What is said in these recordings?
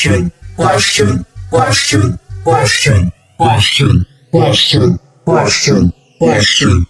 question, question, question, question, question, question, question, question.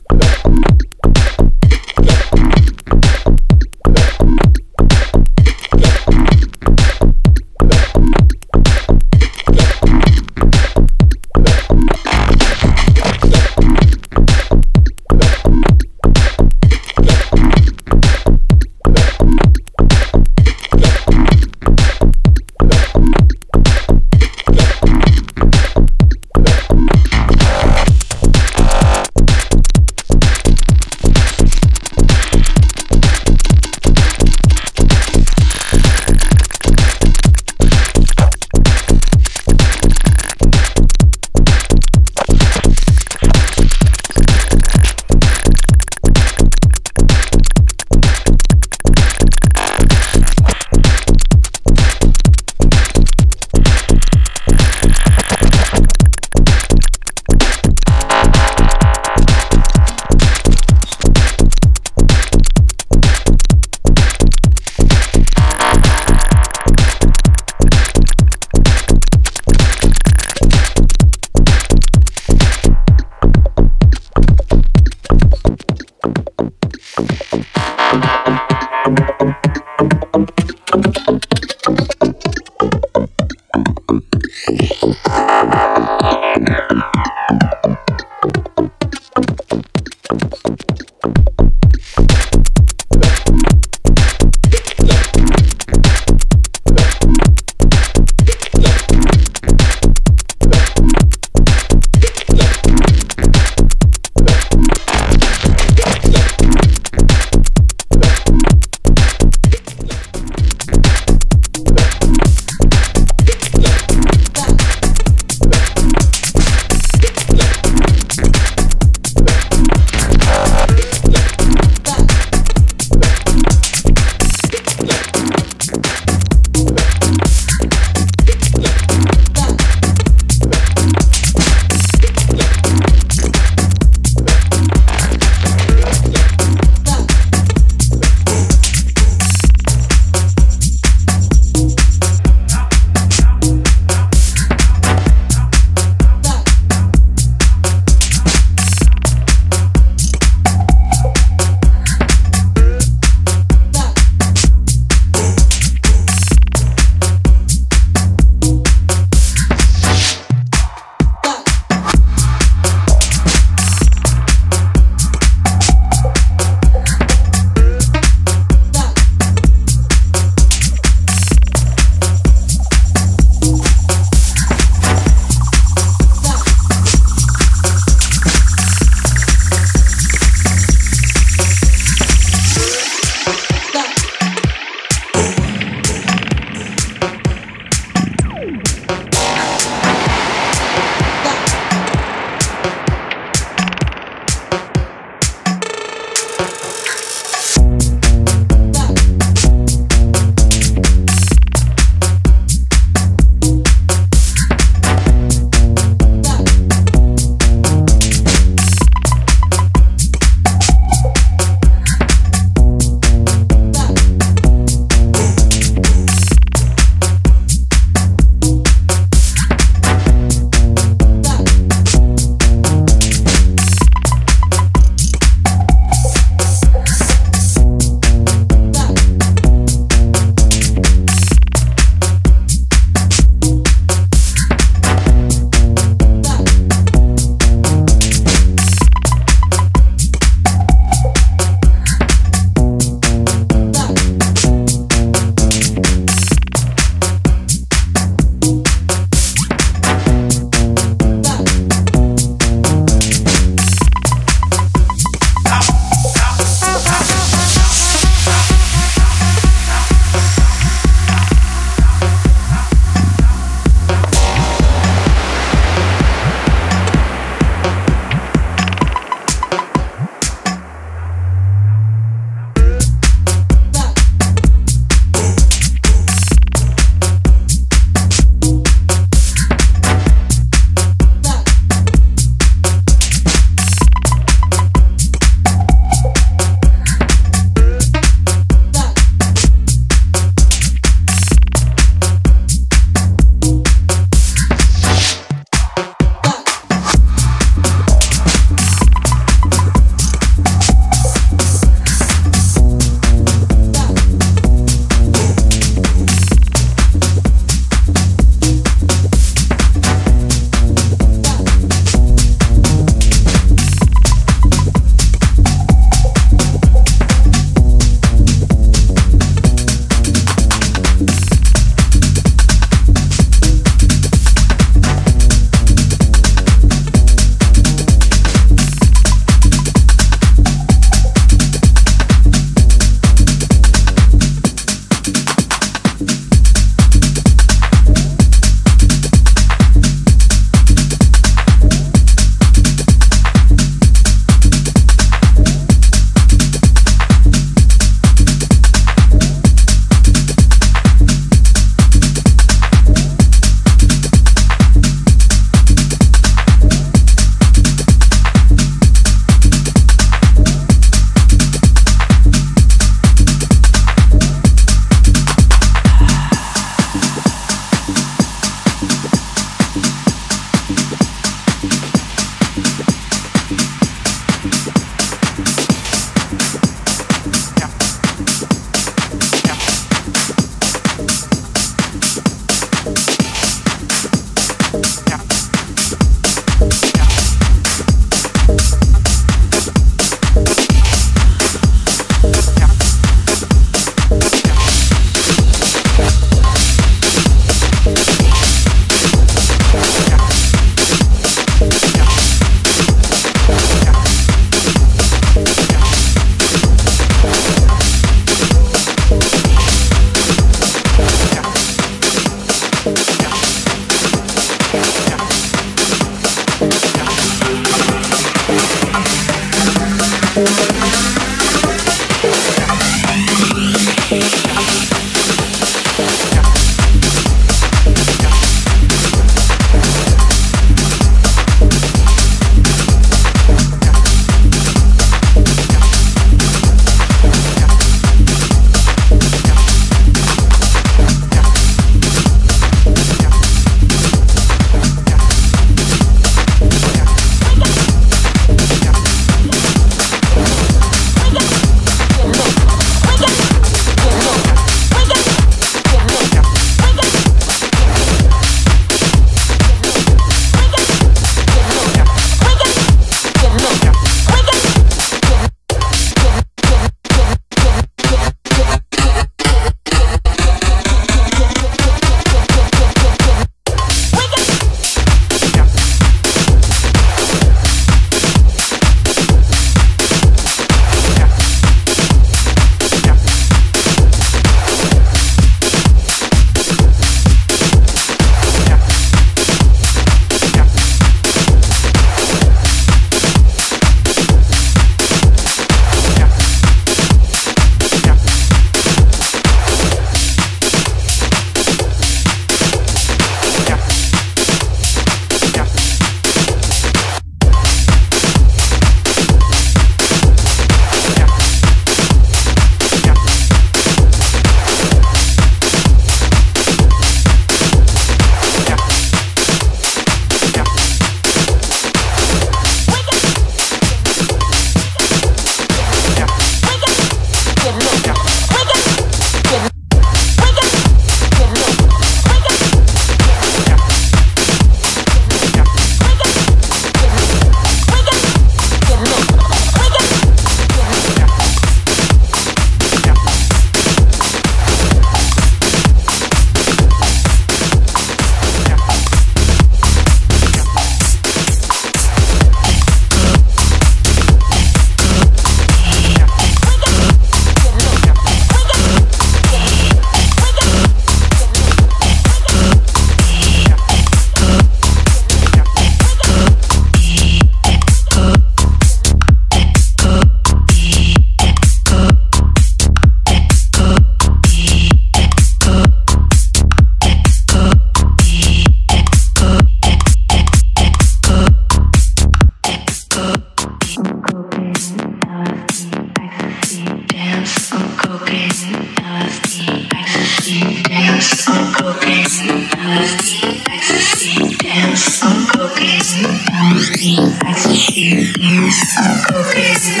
dance, Uncle Crazy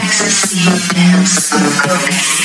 ecstasy dance,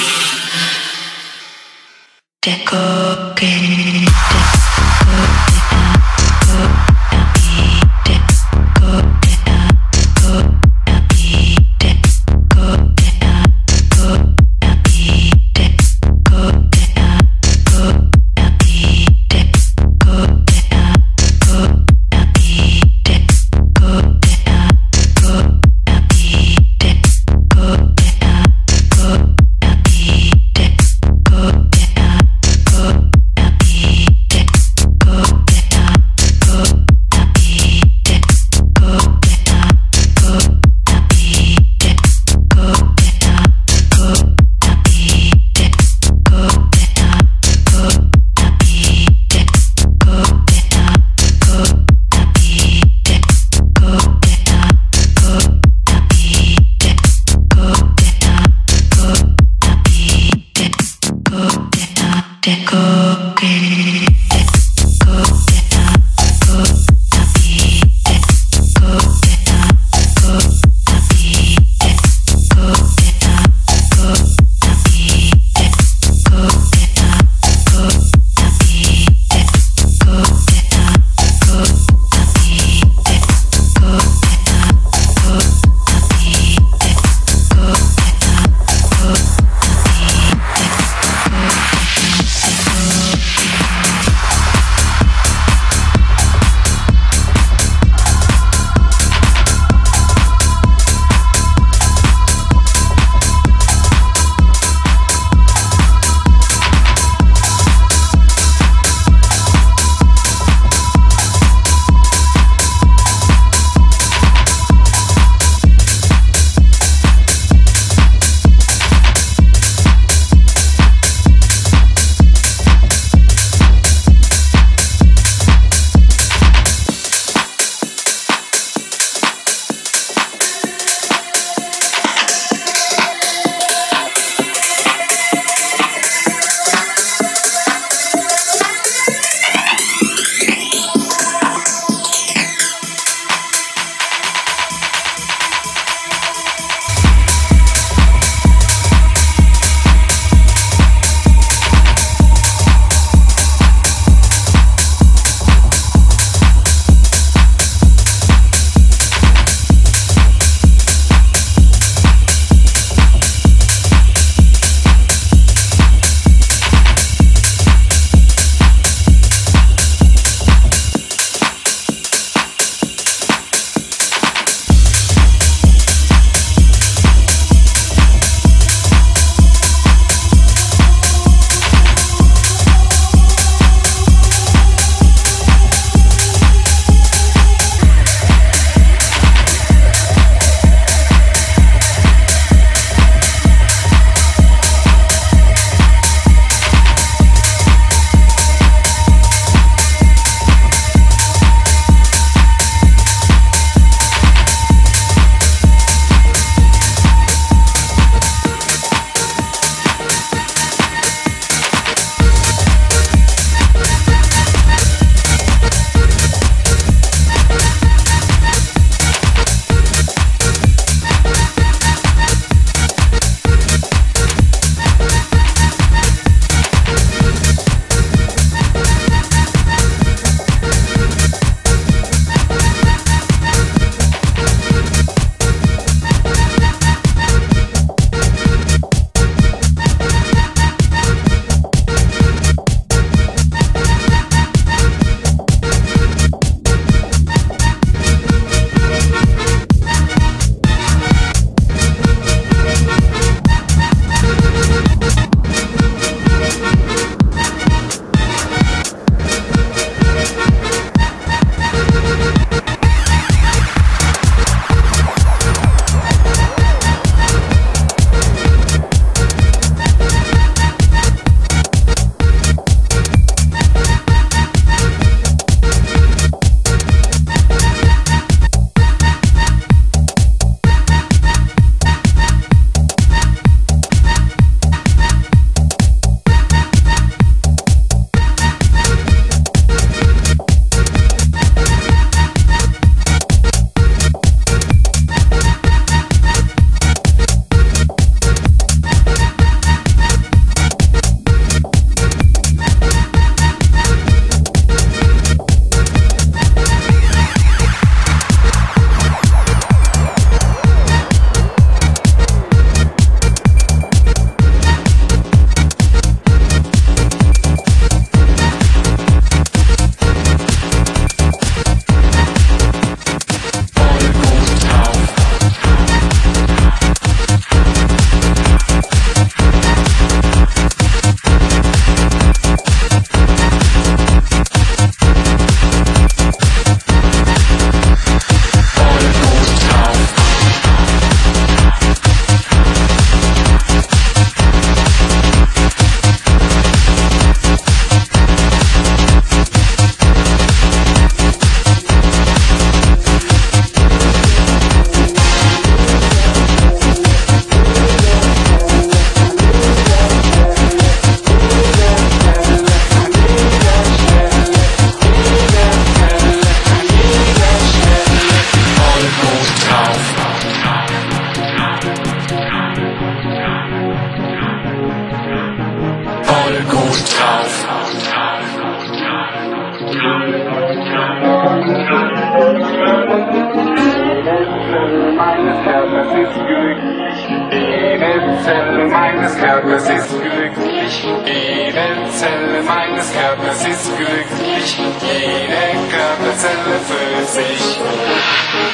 meines Körpers ist glücklich. Jede Zelle meines Körpers ist glücklich. Jede Zelle meines Körpers ist glücklich. Jede Körperzelle für sich.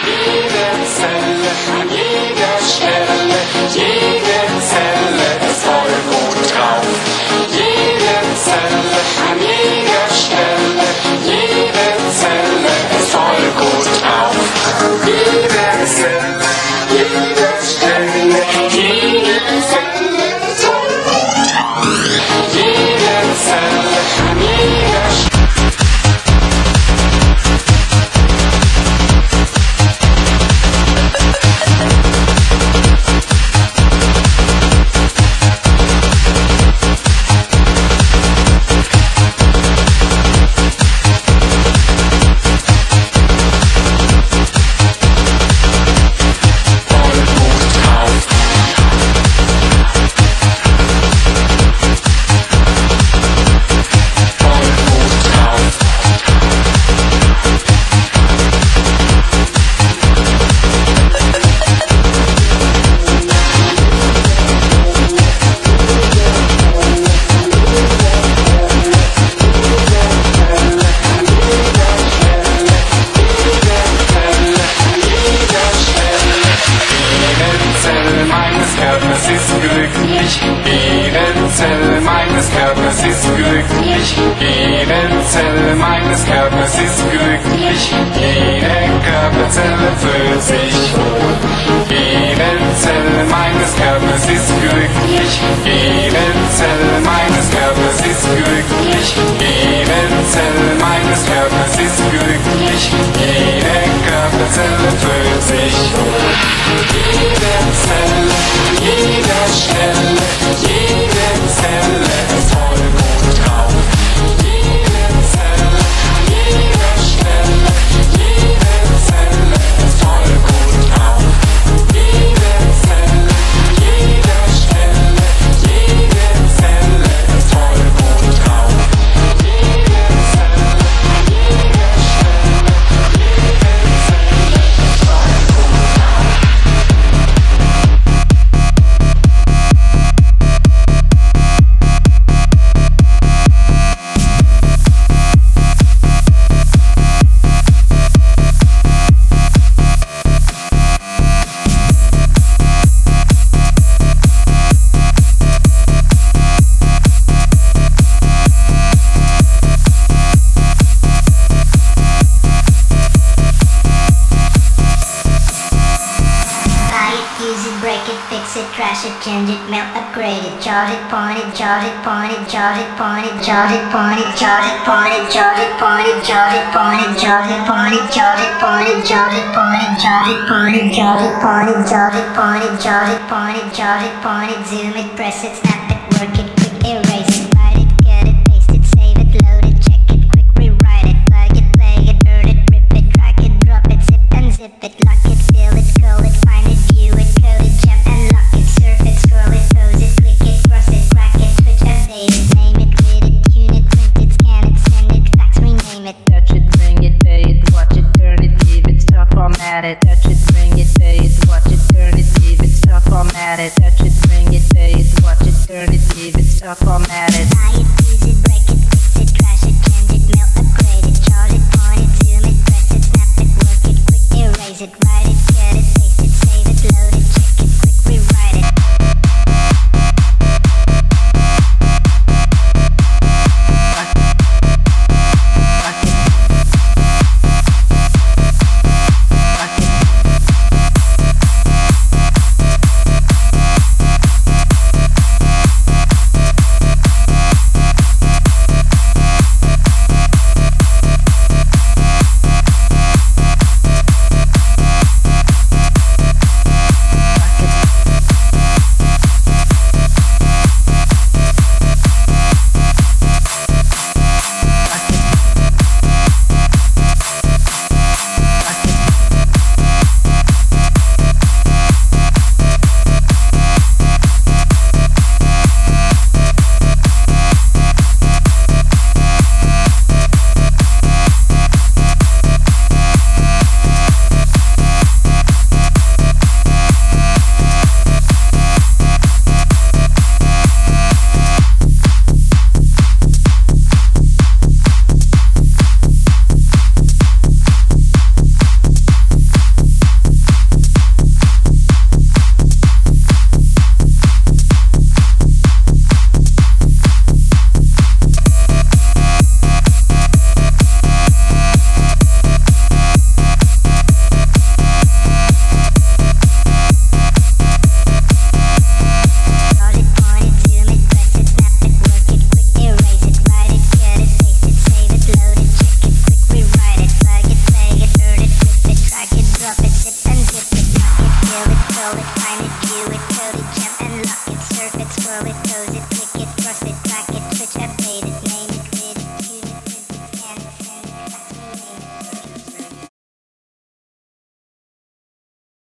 Jede Zelle an jeder Stelle. it, zoom it, press it,